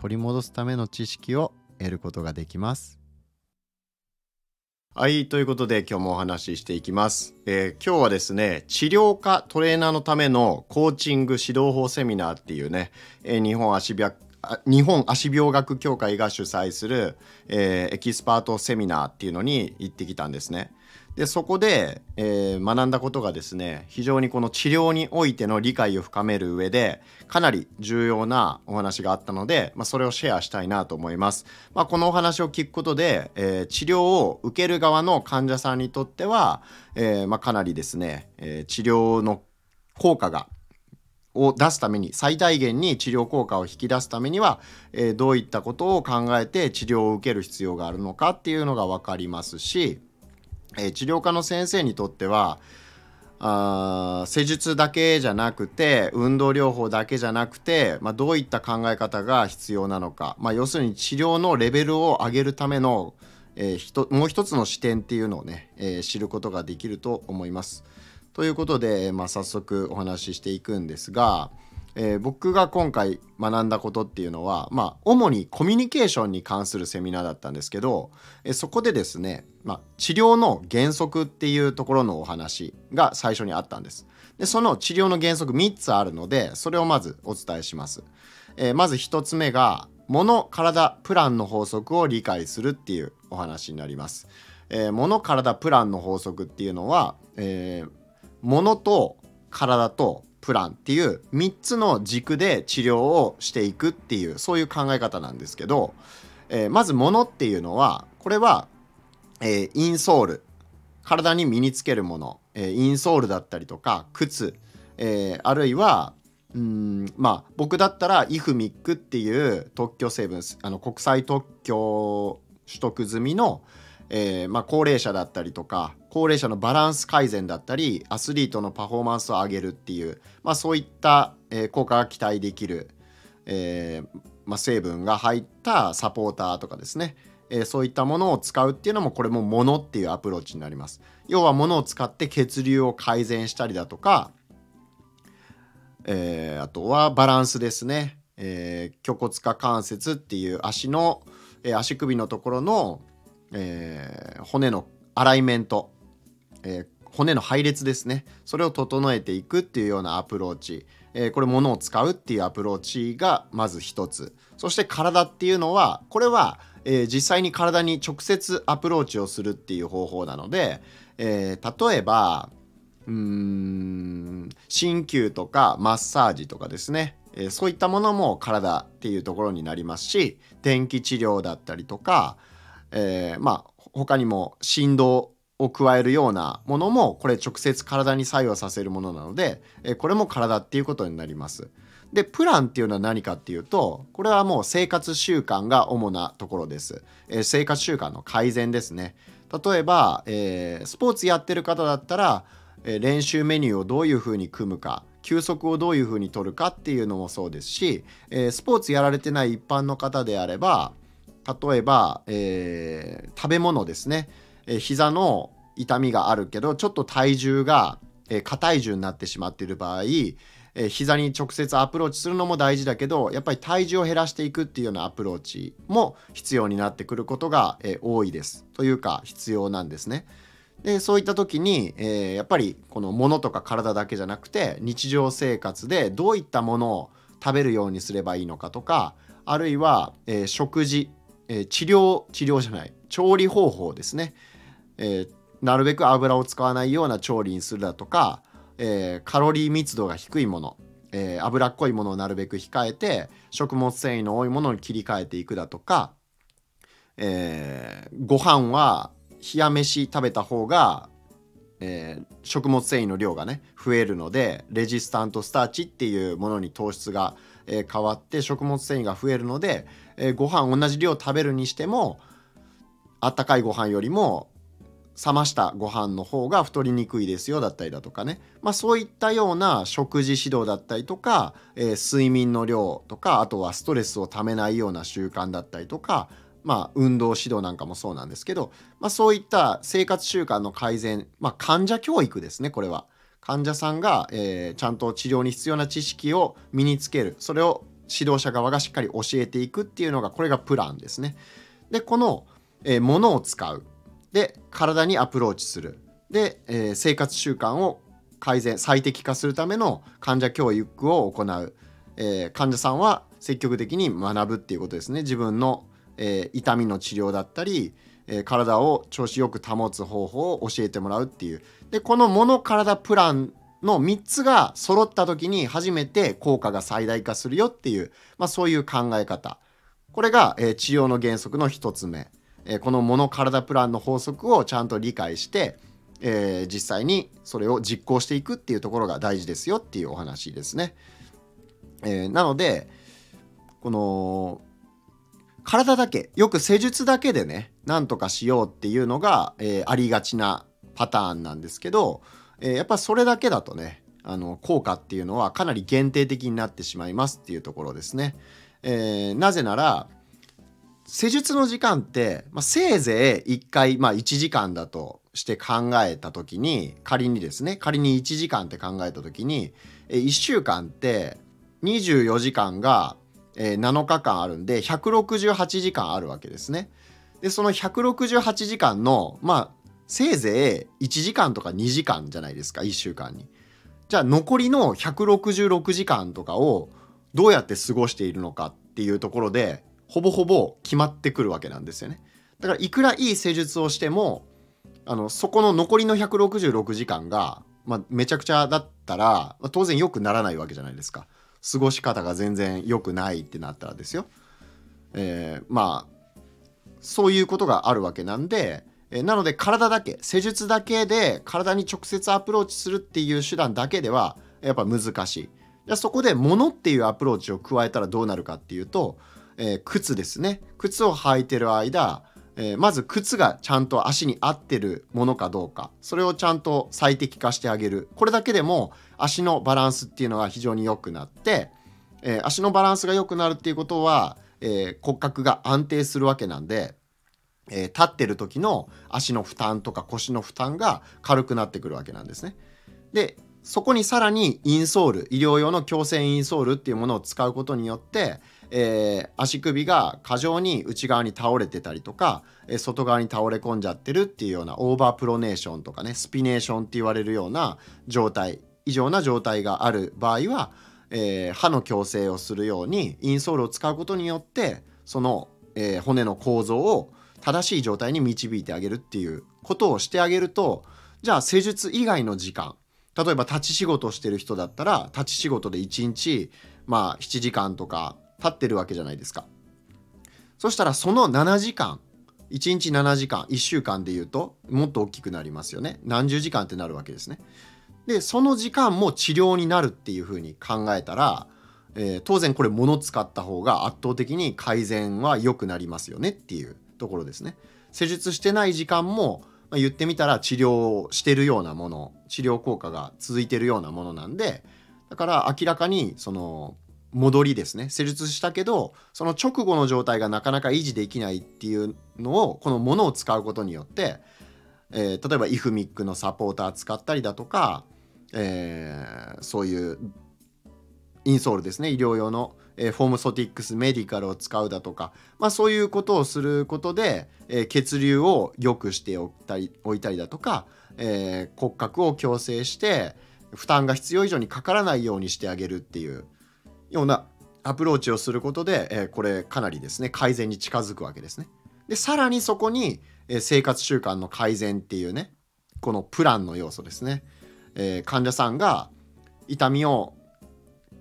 取り戻すための知識を得ることができますはい、ということで今日もお話ししていきます、えー、今日はですね、治療科トレーナーのためのコーチング指導法セミナーっていうね、えー、日本足病日本足病学協会が主催する、えー、エキスパートセミナーっていうのに行ってきたんですね。でそこで、えー、学んだことがですね非常にこの治療においての理解を深める上でかなり重要なお話があったので、まあ、それをシェアしたいなと思います。まあ、このお話を聞くことで、えー、治療を受ける側の患者さんにとっては、えー、まあ、かなりですね、え治療の効果がを出すために最大限に治療効果を引き出すためには、えどういったことを考えて治療を受ける必要があるのかっていうのが分かりますしえー、治療科の先生にとってはあ施術だけじゃなくて運動療法だけじゃなくて、まあ、どういった考え方が必要なのか、まあ、要するに治療のレベルを上げるための、えー、もう一つの視点っていうのをね、えー、知ることができると思います。ということで、まあ、早速お話ししていくんですが、えー、僕が今回学んだことっていうのは、まあ、主にコミュニケーションに関するセミナーだったんですけど、えー、そこでですね、まあ、治療の原則っていうところのお話が最初にあったんです。でその治療の原則3つあるのでそれをまずお伝えします。えー、まず1つ目が物体プランの法則を理解するっていうお話になります。えー、物体プランの法則っていうのは、えー、物と体とプランっていう3つの軸で治療をしていくっていうそういう考え方なんですけど、えー、まず物っていうのはこれは、えー、インソール。体に身につけるもの、えー、インソールだったりとか靴、えー、あるいはうんまあ僕だったらイフミックっていう特許成分あの国際特許取得済みの、えーまあ、高齢者だったりとか高齢者のバランス改善だったりアスリートのパフォーマンスを上げるっていう、まあ、そういった、え、効果が期待できる、えーまあ、成分が入ったサポーターとかですね、えー、そういったものを使うっていうのもこれもものっていうアプローチになります。要はものを使って血流を改善したりだとか、えー、あとはバランスですね、えー、虚骨化関節っていう足の、え、足首のところの、えー、骨のアライメントえー、骨の配列ですね。それを整えていくっていうようなアプローチ、えー、これ物を使うっていうアプローチがまず一つ。そして体っていうのはこれは、えー、実際に体に直接アプローチをするっていう方法なので、え例えばうーん鍼灸とかマッサージとかですね、えそういったものも体っていうところになりますし電気治療だったりとか、えまあ他にも振動を加えるようなものもこれ直接体に作用させるものなので、えこれも体っていうことになります。でプランっていうのは何かっていうとこれはもう生活習慣が主なところです。え生活習慣の改善ですね。例えば、えー、スポーツやってる方だったら、えー、練習メニューをどういうふうに組むか休息をどういうふうに取るかっていうのもそうですし、えー、スポーツやられてない一般の方であれば例えば、え食べ物ですねえ膝の痛みがあるけどちょっと体重が、え過体重になってしまっている場合、え膝に直接アプローチするのも大事だけどやっぱり体重を減らしていくっていうようなアプローチも必要になってくることが、え多いですというか必要なんですね。でそういった時に、えー、やっぱりこの物とか体だけじゃなくて日常生活でどういったものを食べるようにすればいいのかとかあるいは、えー、食事、えー、治療治療じゃない調理方法ですね。えー、なるべく油を使わないような調理にするだとか、え、カロリー密度が低いもの、え、脂っこいものをなるべく控えて食物繊維の多いものに切り替えていくだとか、えー、ご飯は冷や飯食べた方が、えー、食物繊維の量がね増えるのでレジスタントスターチっていうものに糖質が、え変わって食物繊維が増えるので、えご飯同じ量食べるにしてもあったかいご飯よりも冷ましたご飯の方が太りにくいですよだったりだとかね、まあ、そういったような食事指導だったりとか、えー、睡眠の量とかあとはストレスをためないような習慣だったりとか、まあ、運動指導なんかもそうなんですけど、まあ、そういった生活習慣の改善、まあ、患者教育ですねこれは。患者さんが、えー、ちゃんと治療に必要な知識を身につける。それを指導者側がしっかり教えていくっていうのがこれがプランですね。でこの、えー、物を使う。で体にアプローチする。で、えー、生活習慣を改善最適化するための患者教育を行う、えー、患者さんは積極的に学ぶっていうことですね。自分の、えー、痛みの治療だったり、え体を調子よく保つ方法を教えてもらうっていうでこの物体プランの3つが揃った時に初めて効果が最大化するよっていう、まあ、そういう考え方これが、え治療の原則の1つ目。えこの物体プランの法則をちゃんと理解して、えー、実際にそれを実行していくっていうところが大事ですよっていうお話ですね。え、なのでこの体だけよく施術だけでねなんとかしようっていうのが、えー、ありがちなパターンなんですけど、えやっぱそれだけだとねあの効果っていうのはかなり限定的になってしまいますっていうところですね。えなぜなら施術の時間って、まあ、せいぜい1回、まあ、1時間だとして考えた時に仮にですね仮に1時間って考えた時に1週間って24時間が7日間あるんで168時間あるわけですね。でその168時間のまあせいぜい1時間とか2時間じゃないですか1週間に。じゃあ残りの166時間とかをどうやって過ごしているのかっていうところでほぼほぼ決まってくるわけなんですよね。だからいくらいい施術をしてもあのそこの残りの166時間が、まあ、めちゃくちゃだったら、まあ、当然良くならないわけじゃないですか。過ごし方が全然良くないってなったらですよ。えー、まあそういうことがあるわけなんで、え、なので体だけ施術だけで体に直接アプローチするっていう手段だけではやっぱ難しい。じゃそこで物っていうアプローチを加えたらどうなるかっていうとえー、靴ですね靴を履いてる間、えー、まず靴がちゃんと足に合ってるものかどうかそれをちゃんと最適化してあげるこれだけでも足のバランスっていうのは非常に良くなって、えー、足のバランスが良くなるっていうことは、え骨格が安定するわけなんで、え立ってる時の足の負担とか腰の負担が軽くなってくるわけなんですね。でそこにさらにインソール医療用の強制インソールっていうものを使うことによってえー、足首が過剰に内側に倒れてたりとか、えー、外側に倒れ込んじゃってるっていうようなオーバープロネーションとかねスピネーションって言われるような状態異常な状態がある場合は、えー、歯の矯正をするようにインソールを使うことによってその、えー、骨の構造を正しい状態に導いてあげるっていうことをしてあげるとじゃあ施術以外の時間例えば立ち仕事してる人だったら立ち仕事で1日まあ7時間とか経ってるわけじゃないですか。そしたらその7時間1日7時間1週間でいうともっと大きくなりますよね何十時間ってなるわけですね。でその時間も治療になるっていうふうに考えたら、えー、当然これ物使った方が圧倒的に改善は良くなりますよねっていうところですね。施術してない時間も、まあ、言ってみたら治療してるようなもの治療効果が続いてるようなものなんでだから明らかにその戻りですね施術したけどその直後の状態がなかなか維持できないっていうのをこのものを使うことによって、えー、例えばイフミックのサポーター使ったりだとか、えー、そういうインソールですね。医療用の、えー、フォームソティックスメディカルを使うだとか、まあ、そういうことをすることで、えー、血流を良くしておったりおいたりだとか、え、骨格を矯正して負担が必要以上にかからないようにしてあげるっていうようなアプローチをすることで、え、これかなりですね改善に近づくわけですね。でさらにそこに、え、生活習慣の改善っていうねこのプランの要素ですね、えー、患者さんが痛みを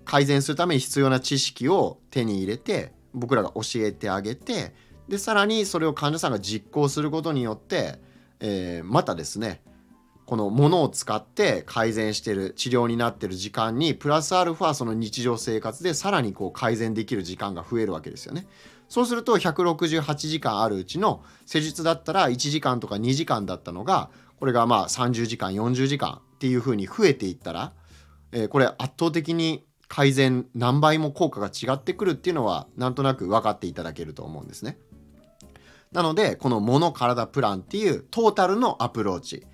改善するために必要な知識を手に入れて僕らが教えてあげてでさらにそれを患者さんが実行することによって、えー、またですねこのものを使って改善してる治療になってる時間にプラスアルファその日常生活でさらにこう改善できる時間が増えるわけですよね。そうすると168時間あるうちの施術だったら1時間とか2時間だったのがこれがまあ30時間40時間っていうふうに増えていったら、えー、これ圧倒的に改善何倍も効果が違ってくるっていうのはなんとなく分かっていただけると思うんですね。なのでこの「もの体プラン」っていうトータルのアプローチ、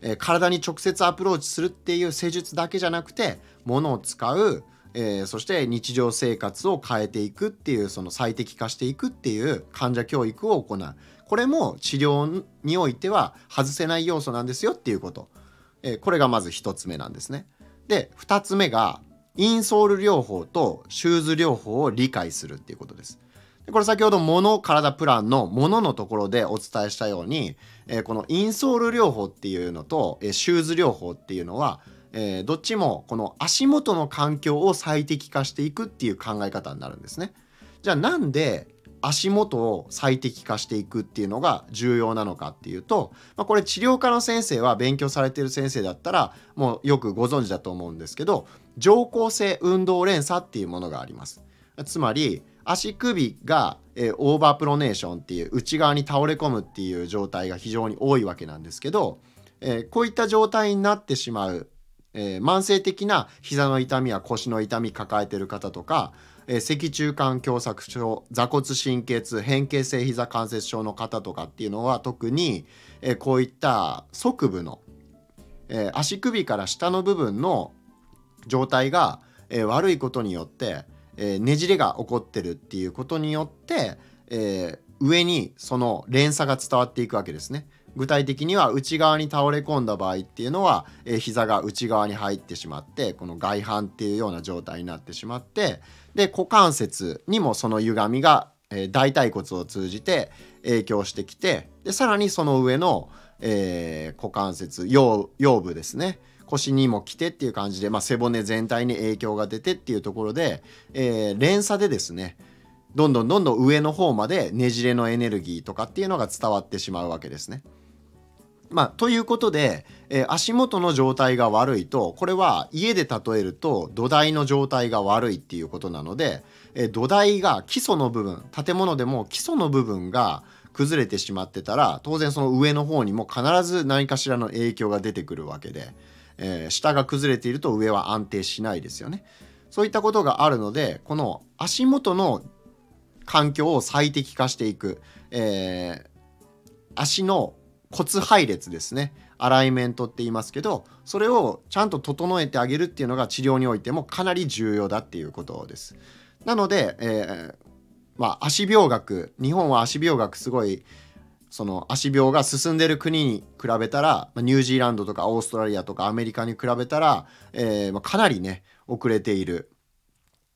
えー、体に直接アプローチするっていう施術だけじゃなくてものを使う、えー、そして日常生活を変えていくっていうその最適化していくっていう患者教育を行う。これも治療においては外せない要素なんですよっていうこと、えー、これがまず1つ目なんですね。で2つ目がインソール療法とシューズ療法を理解するっていうことです。でこれ先ほど物体プランの物のところでお伝えしたように、えー、このインソール療法っていうのと、えー、シューズ療法っていうのは、えー、どっちもこの足元の環境を最適化していくっていう考え方になるんですね。じゃあなんで足元を最適化していくっていうのが重要なのかっていうと、まあ、これ治療家の先生は勉強されてる先生だったらもうよくご存知だと思うんですけど上行性運動連鎖っていうものがあります。つまり足首が、えー、オーバープロネーションっていう内側に倒れ込むっていう状態が非常に多いわけなんですけど、えー、こういった状態になってしまう、えー、慢性的な膝の痛みや腰の痛み抱えてる方とかえー、脊柱管狭窄症座骨神経痛変形性膝関節症の方とかっていうのは特に、えー、こういった側部の、えー、足首から下の部分の状態が、え、悪いことによって、え、ねじれが起こってるっていうことによって、え、上にその連鎖が伝わっていくわけですね。具体的には内側に倒れ込んだ場合っていうのは、えー、膝が内側に入ってしまってこの外反っていうような状態になってしまってで股関節にもその歪みが、えー、大腿骨を通じて影響してきてでさらにその上の、えー、股関節腰部ですね腰にも来てっていう感じで、まあ、背骨全体に影響が出てっていうところで、えー、連鎖でですねどんどんどんどん上の方までねじれのエネルギーとかっていうのが伝わってしまうわけですね。まあ、ということで、えー、足元の状態が悪いとこれは家で例えると土台の状態が悪いっていうことなので、えー、土台が基礎の部分建物でも基礎の部分が崩れてしまってたら当然その上の方にも必ず何かしらの影響が出てくるわけで、えー、下が崩れていると上は安定しないですよね。そういったことがあるのでこの足元の環境を最適化していく、えー、足の骨配列ですねアライメントって言いますけどそれをちゃんと整えてあげるっていうのが治療においてもかなり重要だっていうことです。なので、えー、まあ、足病学日本は足病学すごいその足病が進んでる国に比べたらニュージーランドとかオーストラリアとかアメリカに比べたら、えー、ま、かなりね遅れている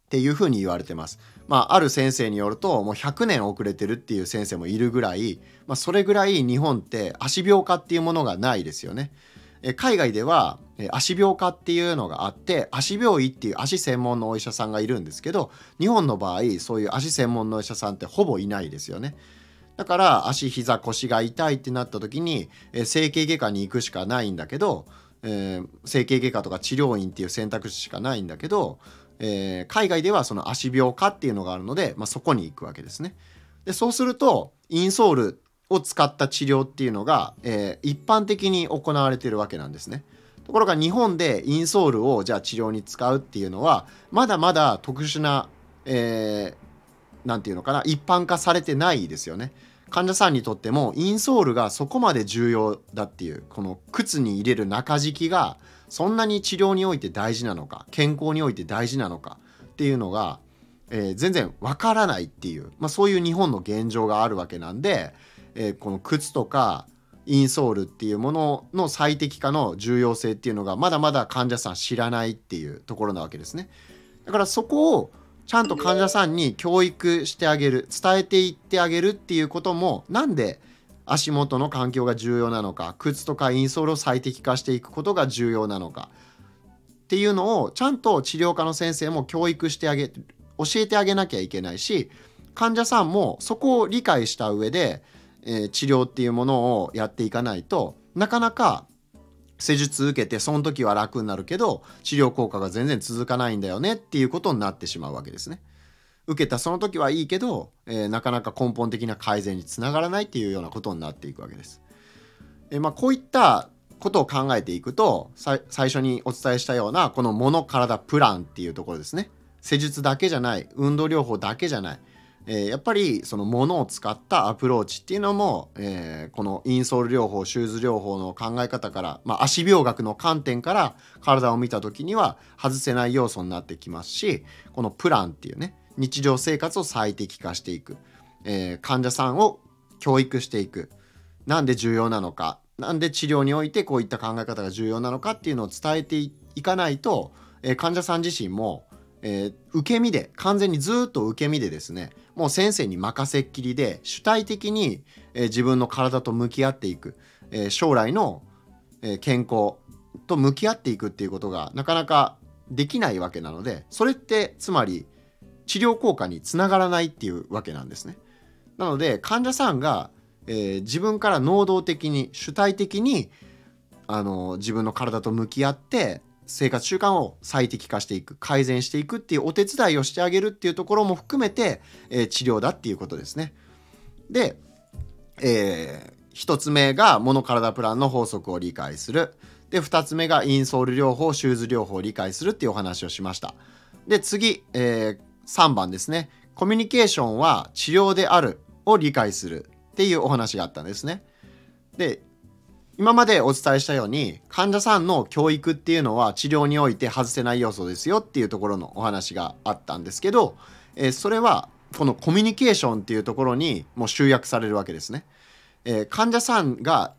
っていうふうに言われてます。まあ、ある先生によるともう100年遅れてるっていう先生もいるぐらい、まあ、それぐらい日本って足病科っていうものがないですよね。え海外では足病科っていうのがあって足病医っていう足専門のお医者さんがいるんですけど日本の場合そういう足専門のお医者さんってほぼいないですよね。だから足膝腰が痛いってなった時に、整形外科に行くしかないんだけど、えー、整形外科とか治療院っていう選択肢しかないんだけどえー、海外ではその足病科っていうのがあるので、まあ、そこに行くわけですね。でそうするとインソールを使った治療っていうのが、えー、一般的に行われてるわけなんですね。ところが日本でインソールをじゃあ治療に使うっていうのはまだまだ特殊な何、えー、て言うのかな一般化されてないですよね。患者さんにとってもインソールがそこまで重要だっていうこの靴に入れる中敷きがそんなに治療において大事なのか健康において大事なのかっていうのが、えー、全然わからないっていう、まあ、そういう日本の現状があるわけなんで、えー、この靴とかインソールっていうものの最適化の重要性っていうのがまだまだ患者さん知らないっていうところなわけですね。だからそこをちゃんと患者さんに教育してあげる伝えていってあげるっていうこともなんで足元の環境が重要なのか靴とかインソールを最適化していくことが重要なのかっていうのをちゃんと治療科の先生も教育してあげ教えてあげなきゃいけないし患者さんもそこを理解した上で、えー、治療っていうものをやっていかないとなかなか施術受けてその時は楽になるけど治療効果が全然続かないんだよねっていうことになってしまうわけですね。受けたその時はいいけど、えー、なかなか根本的な改善につながらないっていうようなことになっていくわけです。えー、まあ、こういったことを考えていくと最初にお伝えしたようなこの物体プランっていうところですね施術だけじゃない運動療法だけじゃない、えー、やっぱりその物を使ったアプローチっていうのも、えー、このインソール療法シューズ療法の考え方から、まあ、足病学の観点から体を見た時には外せない要素になってきますしこのプランっていうね日常生活を最適化していく、えー、患者さんを教育していく。なんで重要なのか。なんで治療においてこういった考え方が重要なのかっていうのを伝えていかないと、えー、患者さん自身も、えー、受け身で完全にずっと受け身でですねもう先生に任せっきりで主体的に、え、自分の体と向き合っていく、え将来の、え健康と向き合っていくっていうことがなかなかできないわけなのでそれってつまり治療効果につながらないっていうわけなんですね。なので患者さんがえー、自分から能動的に主体的にあの自分の体と向き合って生活習慣を最適化していく改善していくっていうお手伝いをしてあげるっていうところも含めて、えー、治療だっていうことですね。で、えー、1つ目がモノ体プランの法則を理解する。で2つ目がインソール療法シューズ療法を理解するっていうお話をしました。で次、えー、3番ですねコミュニケーションは治療であるを理解するっていうお話があったんですね。で今までお伝えしたように患者さんの教育っていうのは治療において外せない要素ですよっていうところのお話があったんですけど、えー、それはこのコミュニケーションっていうところにもう集約されるわけですね。えー、患者さんが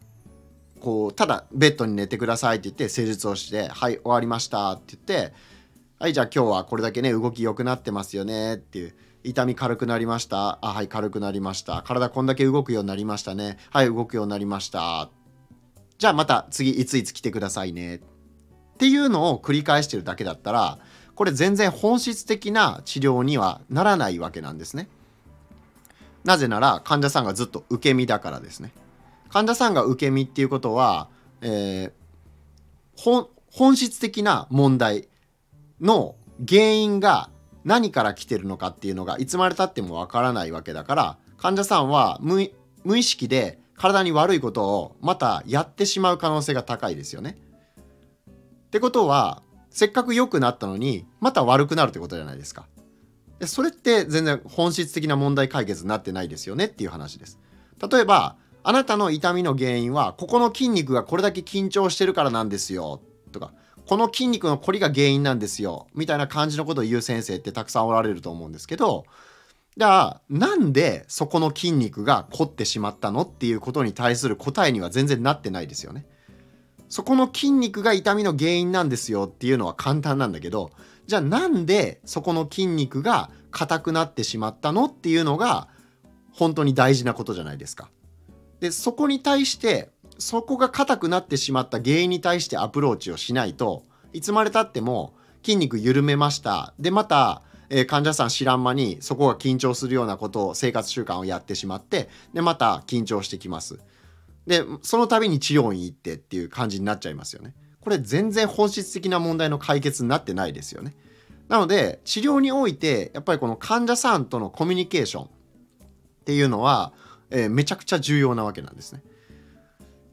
こうただベッドに寝てくださいって言って施術をして「はい終わりました」って言って「はいじゃあ今日はこれだけね動き良くなってますよね」っていう。痛み軽くなりました。あはい軽くなりました。体こんだけ動くようになりましたね。はい動くようになりました。じゃあまた次いついつ来てくださいね。っていうのを繰り返してるだけだったらこれ全然本質的な治療にはならないわけなんですね。なぜなら患者さんがずっと受け身だからですね。患者さんが受け身っていうことは、えー、本質的な問題。の原因が何から来てるのかっていうのがいつまでたってもわからないわけだから患者さんは無意識で体に悪いことをまたやってしまう可能性が高いですよね。ってことはせっかく良くなったのにまた悪くなるってことじゃないですか。でそれって全然本質的な問題解決になってないですよねっていう話です。例えばあなたの痛みの原因はここの筋肉がこれだけ緊張してるからなんですよとかこの筋肉の凝りが原因なんですよみたいな感じのことを言う先生ってたくさんおられると思うんですけどじゃあなんでそこの筋肉が凝ってしまったのっていうことに対する答えには全然なってないですよね。そこの筋肉が痛みの原因なんですよっていうのは簡単なんだけどじゃあなんでそこの筋肉が硬くなってしまったのっていうのが本当に大事なことじゃないですか。でそこに対してそこが硬くなってしまった原因に対してアプローチをしないといつまでたっても筋肉緩めました。でまた、えー、患者さん知らん間にそこが緊張するようなことを生活習慣をやってしまってでまた緊張してきます。でその度に治療院行ってっていう感じになっちゃいますよね。これ全然本質的な問題の解決になってないですよね。なので治療においてやっぱりこの患者さんとのコミュニケーションっていうのは、えー、めちゃくちゃ重要なわけなんですね。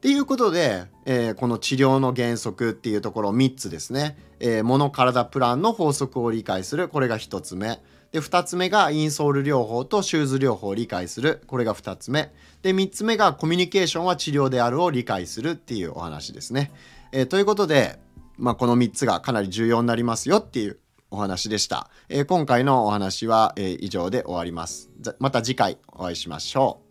っていうことで、えー、この治療の原則っていうところ3つですね、えー、物体プランの法則を理解するこれが1つ目で2つ目がインソール療法とシューズ療法を理解するこれが2つ目で3つ目がコミュニケーションは治療であるを理解するっていうお話ですね。えー、ということで、まあ、この3つがかなり重要になりますよっていうお話でした。えー、今回のお話は、えー、以上で終わります。また次回お会いしましょう。